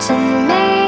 to me.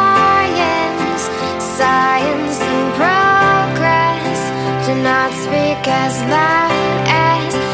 not speak as loud as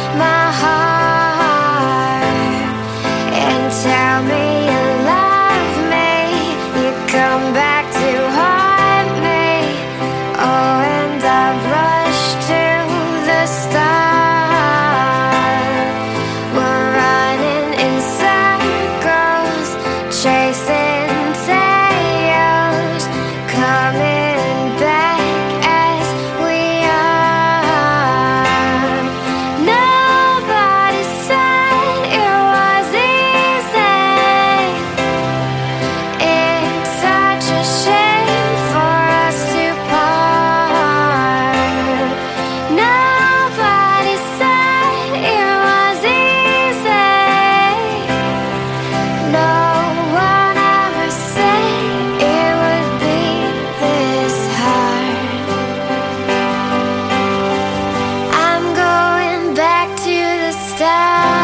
Down.